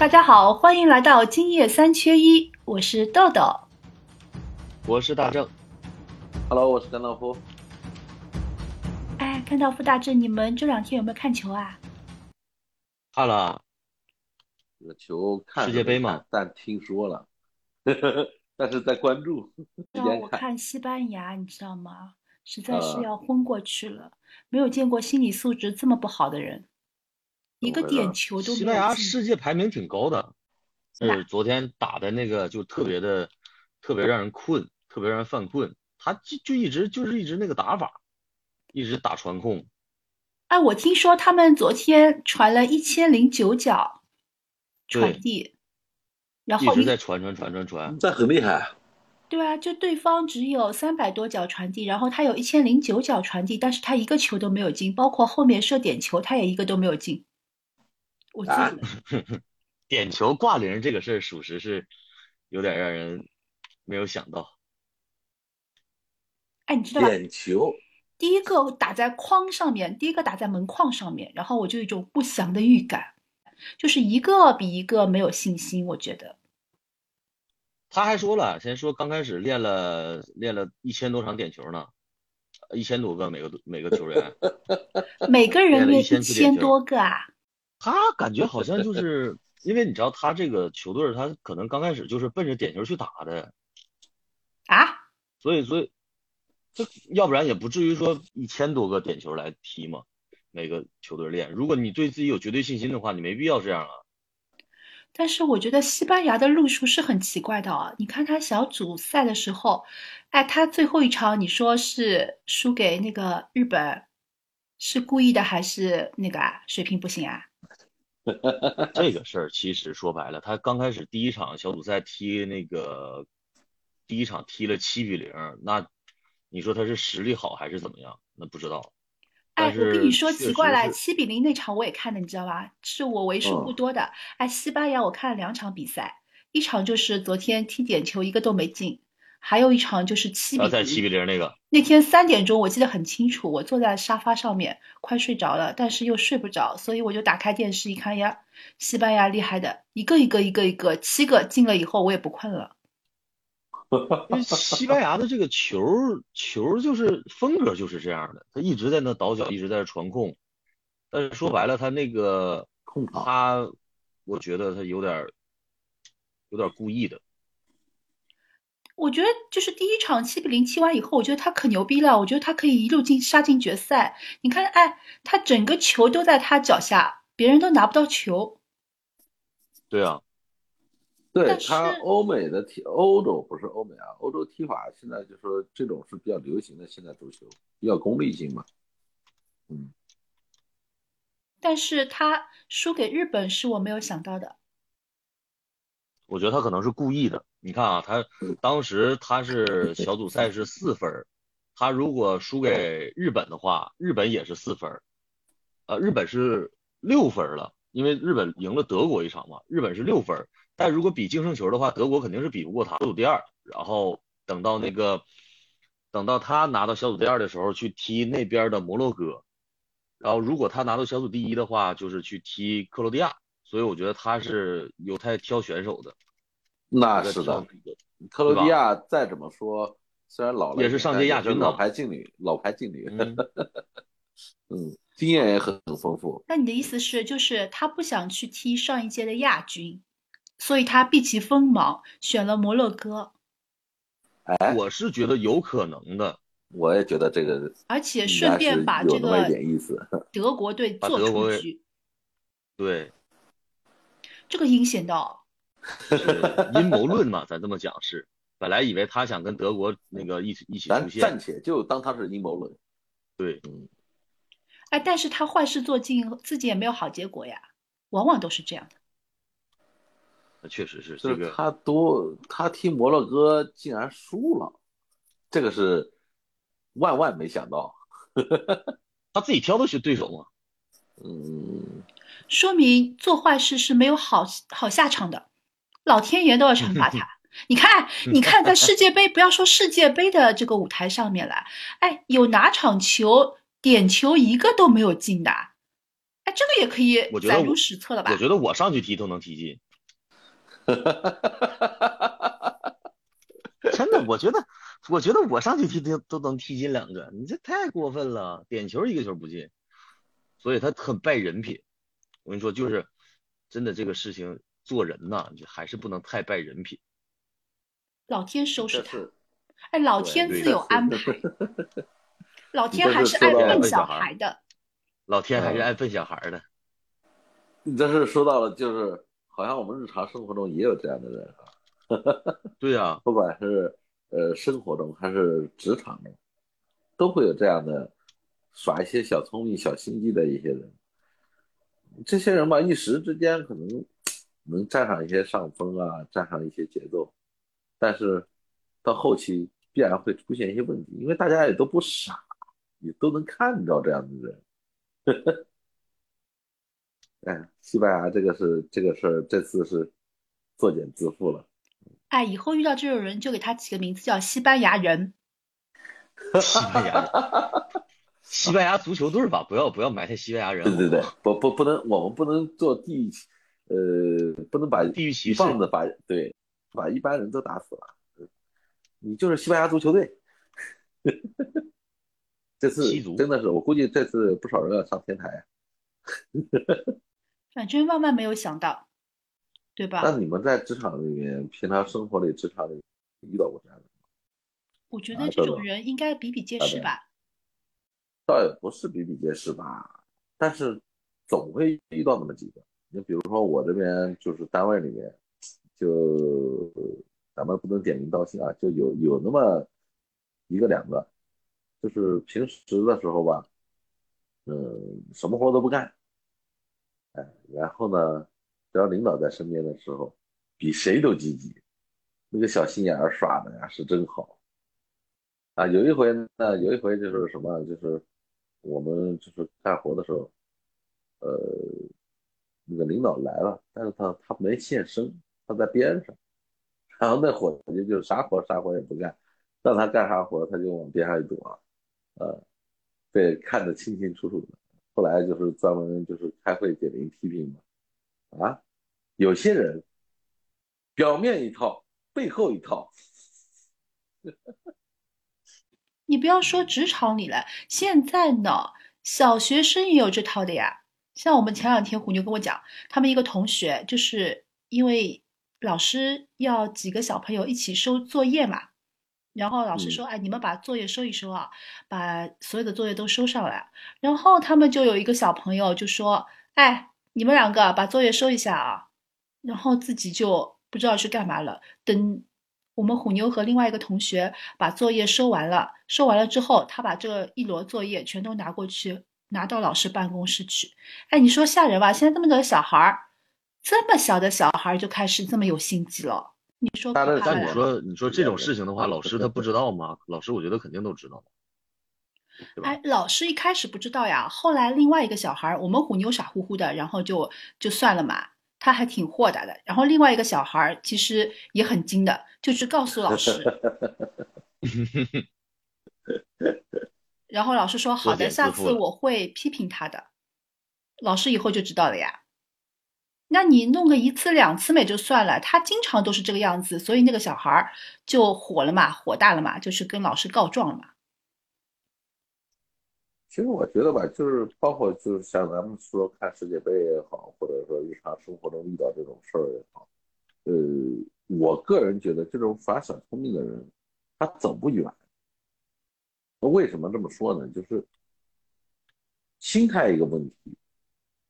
大家好，欢迎来到今夜三缺一，我是豆豆，我是大正。Hello，我是甘道夫。哎，甘道夫大正，你们这两天有没有看球啊？看了。这个球看世界杯嘛，但听说了，但是在关注。让我看西班牙，你知道吗？实在是要昏过去了，没有见过心理素质这么不好的人。一个点球都没有。西班牙世界排名挺高的，是昨天打的那个就特别的，特别让人困，特别让人犯困。他就就一直就是一直那个打法，一直打传控。哎，我听说他们昨天传了一千零九脚传递，然后一直在传传传传传，这很厉害。对啊，就对方只有三百多脚传递，然后他有一千零九脚传递，但是他一个球都没有进，包括后面射点球，他也一个都没有进。我记得，点球挂零这个事儿，属实是有点让人没有想到。哎，你知道吧？点球第一个打在框上面，第一个打在门框上面，然后我就有一种不祥的预感，就是一个比一个没有信心。我觉得他还说了，先说刚开始练了练了一千多场点球呢，一千多个每个每个球员，每个人练一千多个啊。他感觉好像就是因为你知道他这个球队，他可能刚开始就是奔着点球去打的啊，所以所以这要不然也不至于说一千多个点球来踢嘛。每个球队练，如果你对自己有绝对信心的话，你没必要这样啊。但是我觉得西班牙的路数是很奇怪的啊，你看他小组赛的时候，哎，他最后一场你说是输给那个日本，是故意的还是那个啊水平不行啊？这个事儿其实说白了，他刚开始第一场小组赛踢那个第一场踢了七比零，那你说他是实力好还是怎么样？那不知道。哎，我跟你说奇怪了，七比零那场我也看的，你知道吧？是我为数不多的。哎，西班牙我看了两场比赛，一场就是昨天踢点球一个都没进。还有一场就是七比零，七比零那个。那天三点钟我记得很清楚，我坐在沙发上面快睡着了，但是又睡不着，所以我就打开电视一看呀，西班牙厉害的，一个一个一个一个七个进了以后我也不困了。因为西班牙的这个球球就是风格就是这样的，他一直在那倒脚，一直在那传控，但是说白了他那个控他，我觉得他有点有点故意的。我觉得就是第一场七比零踢完以后，我觉得他可牛逼了。我觉得他可以一路进杀进决赛。你看，哎，他整个球都在他脚下，别人都拿不到球。对啊，对他欧美的踢欧洲不是欧美啊，欧洲踢法现在就说这种是比较流行的现在足球，比较功利性嘛。嗯，但是他输给日本是我没有想到的。我觉得他可能是故意的。你看啊，他当时他是小组赛是四分，他如果输给日本的话，日本也是四分，呃，日本是六分了，因为日本赢了德国一场嘛，日本是六分。但如果比净胜球的话，德国肯定是比不过他，小组第二。然后等到那个，等到他拿到小组第二的时候，去踢那边的摩洛哥。然后如果他拿到小组第一的话，就是去踢克罗地亚。所以我觉得他是有太挑选手的，那是的。克罗地亚再怎么说，虽然老了，也是上届亚军老牌劲旅，老牌劲旅，嗯，经验也很很丰富。那你的意思是，就是他不想去踢上一届的亚军，所以他避其锋芒，选了摩洛哥。哎，我是觉得有可能的，我也觉得这个，而且顺便把这个，德国队做出去，对。这个阴险到，阴谋论嘛，咱这么讲是。本来以为他想跟德国那个一起一起出现，暂且就当他是阴谋论。对，嗯。哎，但是他坏事做尽，自己也没有好结果呀，往往都是这样的。那确实是这个。他多，他踢摩洛哥竟然输了，这个是万万没想到。他自己挑的是对手吗？嗯。说明做坏事是没有好好下场的，老天爷都要惩罚 他。你看，你看，在世界杯，不要说世界杯的这个舞台上面了，哎，有哪场球点球一个都没有进的？哎，这个也可以载入史册了吧？我觉得我上去踢都能踢进。真的，我觉得，我觉得我上去踢都都能踢进两个，你这太过分了，点球一个球不进，所以他很败人品。我跟你说，就是真的这个事情做人呐，就还是不能太败人品。老天收拾他，哎，老天自有安排，老天还是爱笨小孩的，老天还是爱笨小孩的。你这是说到了，就是好像我们日常生活中也有这样的人啊。对呀，不管是呃生活中还是职场中，都会有这样的耍一些小聪明、小心机的一些人。这些人吧，一时之间可能能占上一些上风啊，占上一些节奏，但是到后期必然会出现一些问题，因为大家也都不傻，也都能看着这样的人。哎，西班牙这个是这个事儿，这次是作茧自缚了。哎，以后遇到这种人就给他起个名字叫西班牙人。西班牙，西班牙足球队吧，不要不要埋汰西班牙人。对对对，不不不能，我们不能做地域，呃，不能把地域歧视，棒子把对，把一般人都打死了。你就是西班牙足球队。这次真的是，我估计这次不少人要上天台。反正万万没有想到。对吧？那你们在职场里面，平常生活里、职场里遇到过这样的吗？我觉得这种人应该比比皆是吧。倒也不是比比皆是吧，但是总会遇到那么几个。你比如说我这边就是单位里面，就咱们不能点名道姓啊，就有有那么一个两个，就是平时的时候吧，嗯，什么活都不干，哎，然后呢？只要领导在身边的时候，比谁都积极，那个小心眼儿耍的呀是真好啊！有一回呢，有一回就是什么，就是我们就是干活的时候，呃，那个领导来了，但是他他没现身，他在边上，然后那伙计就啥活啥活也不干，让他干啥活他就往边上一躲，呃，被看得清清楚楚的。后来就是专门就是开会点名批评嘛。啊，有些人表面一套，背后一套。你不要说职场里了，现在呢，小学生也有这套的呀。像我们前两天虎妞跟我讲，他们一个同学就是因为老师要几个小朋友一起收作业嘛，然后老师说：“哎，你们把作业收一收啊，把所有的作业都收上来。”然后他们就有一个小朋友就说：“哎。”你们两个把作业收一下啊，然后自己就不知道去干嘛了。等我们虎妞和另外一个同学把作业收完了，收完了之后，他把这一摞作业全都拿过去，拿到老师办公室去。哎，你说吓人吧？现在这么多小孩儿，这么小的小孩就开始这么有心机了。你说？但你说你说这种事情的话，老师他不知道吗？老师我觉得肯定都知道。哎，老师一开始不知道呀，后来另外一个小孩儿，我们虎妞傻乎乎的，然后就就算了嘛，他还挺豁达的。然后另外一个小孩儿其实也很精的，就去告诉老师。然后老师说好的，下次我会批评他的。老师以后就知道了呀。那你弄个一次两次也就算了，他经常都是这个样子，所以那个小孩儿就火了嘛，火大了嘛，就去跟老师告状了嘛。其实我觉得吧，就是包括就是像咱们说看世界杯也好，或者说日常生活中遇到这种事儿也好，呃，我个人觉得这种耍小聪明的人，他走不远。那为什么这么说呢？就是心态一个问题，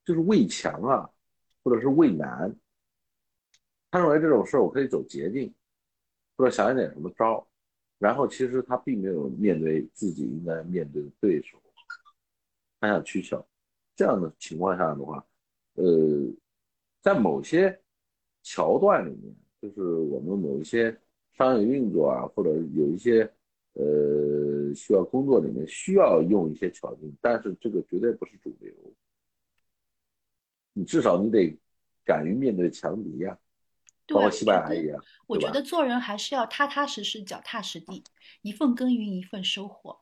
就是畏强啊，或者是畏难。他认为这种事我可以走捷径，或者想一点什么招，然后其实他并没有面对自己应该面对的对手。他想取巧，这样的情况下的话，呃，在某些桥段里面，就是我们某一些商业运作啊，或者有一些呃需要工作里面需要用一些巧劲，但是这个绝对不是主流。你至少你得敢于面对强敌呀，包括西班牙一样。我觉得做人还是要踏踏实实、脚踏实地，一份耕耘一份收获。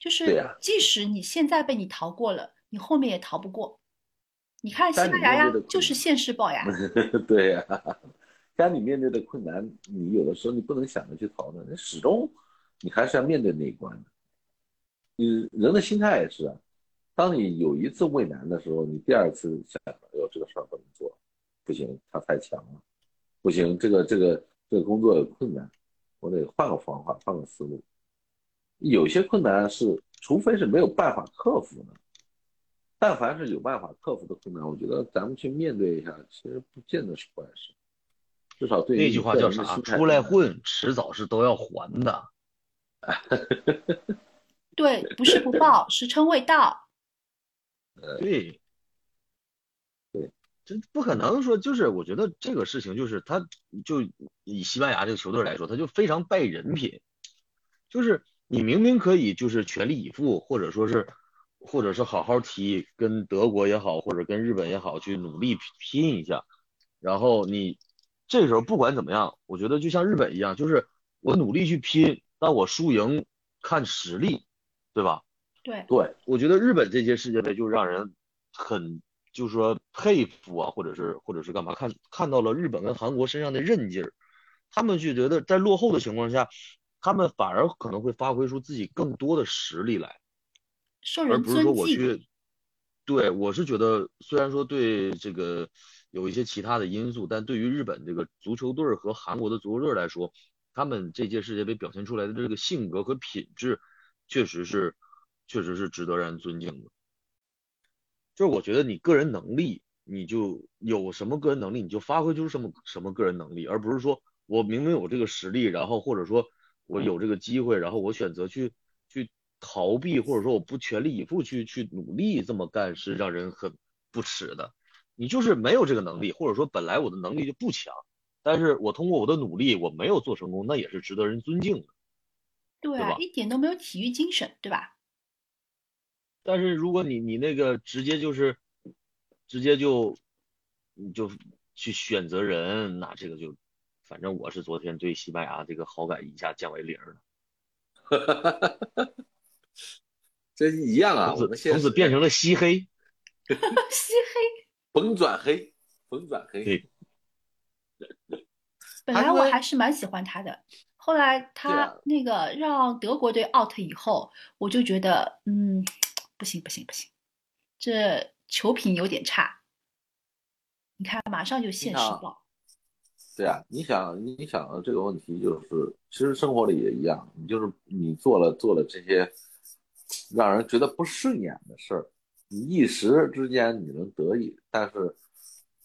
就是，即使你现在被你逃过了，你后面也逃不过。你看西班牙呀，就是现世报呀。对呀，当你面对的困难，你有的时候你不能想着去逃呢，你始终你还是要面对那一关的。你人的心态也是啊，当你有一次畏难的时候，你第二次想，哎呦这个事儿不能做，不行，他太强了，不行，这个这个这个工作有困难，我得换个方法，换个思路。有些困难是，除非是没有办法克服的，但凡是有办法克服的困难，我觉得咱们去面对一下，其实不见得是坏事。至少对那句话叫啥？出来混，迟早是都要还的。对，不是不报，时辰未到。对，对，这不可能说，就是我觉得这个事情，就是他，就以西班牙这个球队来说，他就非常败人品。就是你明明可以，就是全力以赴，或者说是，或者是好好踢，跟德国也好，或者跟日本也好，去努力拼一下，然后你。这时候不管怎么样，我觉得就像日本一样，就是我努力去拼，但我输赢看实力，对吧？对对，我觉得日本这些世界杯就让人很就是说佩服啊，或者是或者是干嘛，看看到了日本跟韩国身上的韧劲儿，他们就觉得在落后的情况下，他们反而可能会发挥出自己更多的实力来，而不是说我去，对我是觉得虽然说对这个。有一些其他的因素，但对于日本这个足球队和韩国的足球队来说，他们这届世界杯表现出来的这个性格和品质，确实是，确实是值得让人尊敬的。就是我觉得你个人能力，你就有什么个人能力，你就发挥出什么什么个人能力，而不是说我明明有这个实力，然后或者说我有这个机会，然后我选择去去逃避，或者说我不全力以赴去去努力这么干，是让人很不耻的。你就是没有这个能力，或者说本来我的能力就不强，但是我通过我的努力，我没有做成功，那也是值得人尊敬的，对啊，一点都没有体育精神，对吧？但是如果你你那个直接就是直接就你就去选择人，那这个就反正我是昨天对西班牙这个好感一下降为零了，哈哈哈哈哈，这一样啊，从此从此变成了西黑 西黑。甭转黑，甭转黑。本来我还是蛮喜欢他的，后来他那个让德国队 out 以后，我就觉得，嗯，不行不行不行，这球品有点差。你看，马上就现实了。对啊，你想，你想的这个问题就是，其实生活里也一样，你就是你做了做了这些让人觉得不顺眼的事儿。你一时之间你能得意，但是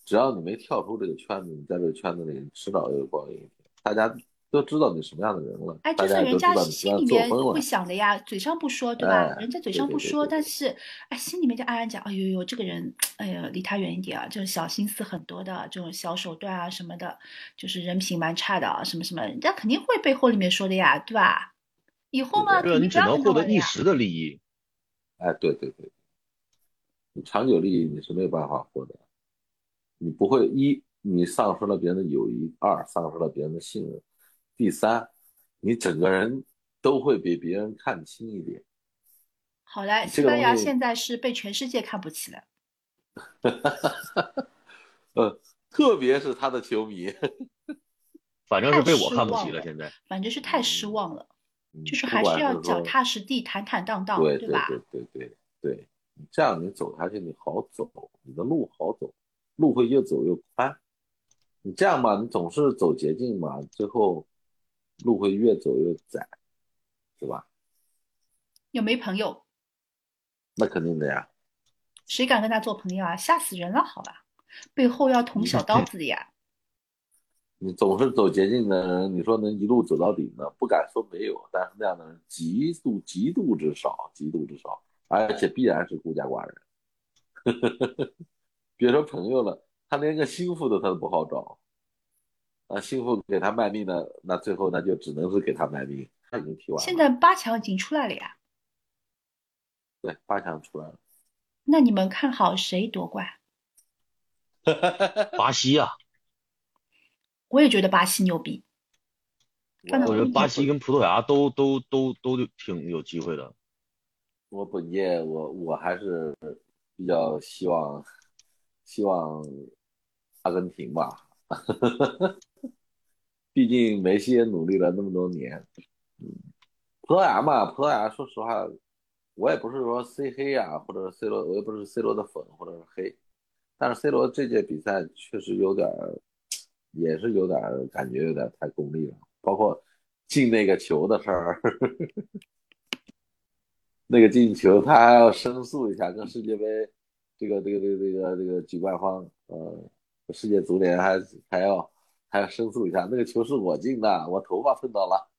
只要你没跳出这个圈子，你在这个圈子里迟早有报应。大家都知道你什么样的人了，哎，就是人家心里面会想的呀，嘴上不说，对吧？人家嘴上不说，但是哎，心里面就暗暗讲，哎呦呦，这个人，哎呀，离他远一点啊，这种小心思很多的，这种小手段啊什么的，就是人品蛮差的啊，什么什么，人家肯定会背后里面说的呀，对吧？以后嘛，对，你只能获得一时的利益。哎，对对对。你长久利益你是没有办法获得，你不会一你丧失了别人的友谊，二丧失了别人的信任，第三你整个人都会比别人看轻一点。好嘞，西班牙现在是被全世界看不起了。呃，特别是他的球迷，反正是被我看不起了。现在反正是太失望了，就是还是要脚踏实地、坦坦荡荡，对吧？对对对对对。这样你走下去你好走，你的路好走，路会越走越宽。你这样吧，你总是走捷径嘛，最后路会越走越窄，是吧？有没朋友？那肯定的呀。谁敢跟他做朋友啊？吓死人了，好吧？背后要捅小刀子的呀。你总是走捷径的人，你说能一路走到底呢？不敢说没有，但是那样的人极度极度之少，极度之少。而且必然是孤家寡人，别说朋友了，他连个心腹的他都不好找，啊，心腹给他卖命的，那最后那就只能是给他卖命。他已经踢完了，现在八强已经出来了呀。对，八强出来了。那你们看好谁夺冠？巴西啊！我也觉得巴西牛逼。我觉得巴西跟葡萄牙都都都都挺有机会的。我本届我我还是比较希望希望阿根廷吧，毕竟梅西也努力了那么多年。嗯，葡萄牙嘛，葡萄牙，说实话，我也不是说 C 黑啊，或者 C 罗，我也不是 C 罗的粉或者是黑，但是 C 罗这届比赛确实有点，也是有点感觉有点太功利了，包括进那个球的事儿。那个进球，他还要申诉一下，跟世界杯这个这个这个这个这个举办方，呃，世界足联还还要还要申诉一下，那个球是我进的，我头发碰到了。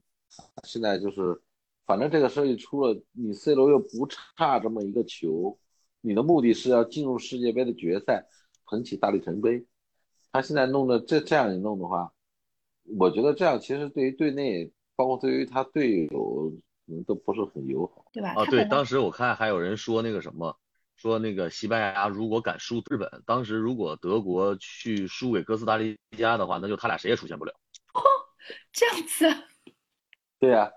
现在就是，反正这个事儿一出了，你 C 罗又不差这么一个球，你的目的是要进入世界杯的决赛，捧起大力神杯。他现在弄的这这样一弄的话，我觉得这样其实对于队内，包括对于他队友。都不是很友好，对吧？啊，对，当时我看还有人说那个什么，说那个西班牙如果敢输日本，当时如果德国去输给哥斯达黎加的话，那就他俩谁也出现不了。哦，这样子。对呀，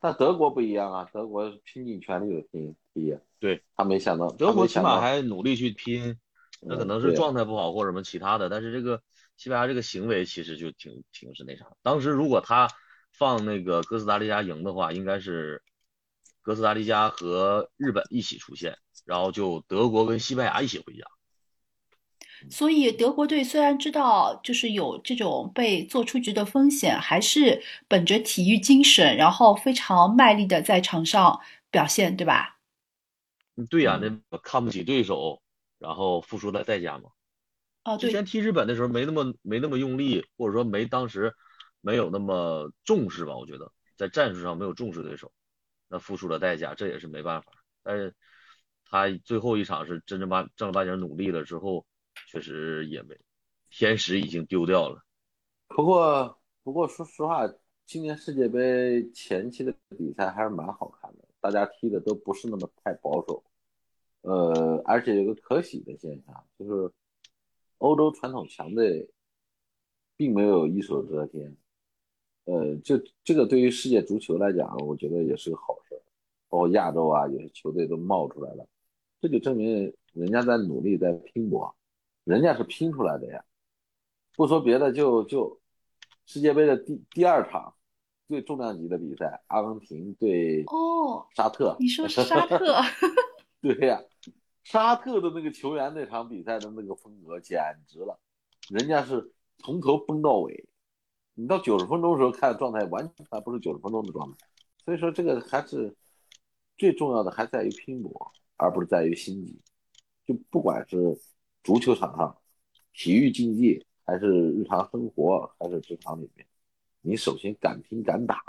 但德国不一样啊，德国拼尽全力的拼踢。对，他没想到，德国起码还努力去拼，那可能是状态不好或者什么其他的，但是这个西班牙这个行为其实就挺挺是那啥。当时如果他。放那个哥斯达黎加赢的话，应该是哥斯达黎加和日本一起出现，然后就德国跟西班牙一起回家。所以德国队虽然知道就是有这种被做出局的风险，还是本着体育精神，然后非常卖力的在场上表现，对吧？对呀，那看不起对手，然后付出的代价嘛。哦，对。之前踢日本的时候没那么没那么用力，或者说没当时。没有那么重视吧？我觉得在战术上没有重视对手，那付出了代价，这也是没办法。但是他最后一场是真正把正儿八经努力了之后，确实也没天使已经丢掉了。不过不过说实话，今年世界杯前期的比赛还是蛮好看的，大家踢的都不是那么太保守。呃，而且有个可喜的现象，就是欧洲传统强队并没有一手遮天。呃，这这个对于世界足球来讲，我觉得也是个好事。包括亚洲啊，有些球队都冒出来了，这就证明人家在努力，在拼搏，人家是拼出来的呀。不说别的，就就世界杯的第第二场最重量级的比赛，阿根廷对哦沙特。你说沙特？对呀，沙特的那个球员那场比赛的那个风格简直了，人家是从头崩到尾。你到九十分钟的时候看状态，完全还不是九十分钟的状态，所以说这个还是最重要的，还在于拼搏，而不是在于心机。就不管是足球场上、体育竞技，还是日常生活，还是职场里面，你首先敢拼敢打，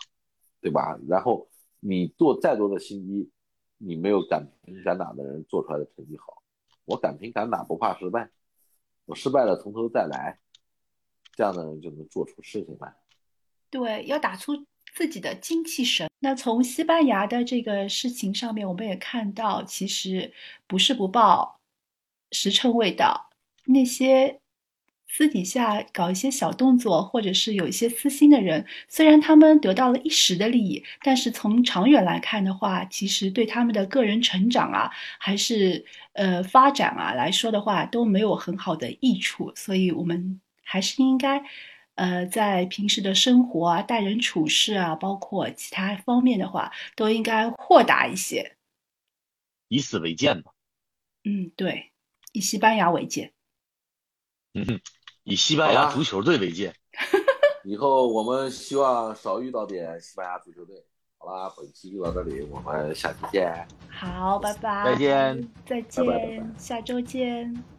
对吧？然后你做再多的心机，你没有敢拼敢打的人做出来的成绩好。我敢拼敢打，不怕失败，我失败了从头再来。这样的人就能做出事情来。对，要打出自己的精气神。那从西班牙的这个事情上面，我们也看到，其实不是不报，时辰未到。那些私底下搞一些小动作，或者是有一些私心的人，虽然他们得到了一时的利益，但是从长远来看的话，其实对他们的个人成长啊，还是呃发展啊来说的话，都没有很好的益处。所以，我们。还是应该，呃，在平时的生活啊、待人处事啊，包括其他方面的话，都应该豁达一些，以史为鉴吧。嗯，对，以西班牙为鉴。嗯哼，以西班牙足球队为鉴。以后我们希望少遇到点西班牙足球队。好啦，本期就到这里，我们下期见。好，拜拜。再见。再见。下周见。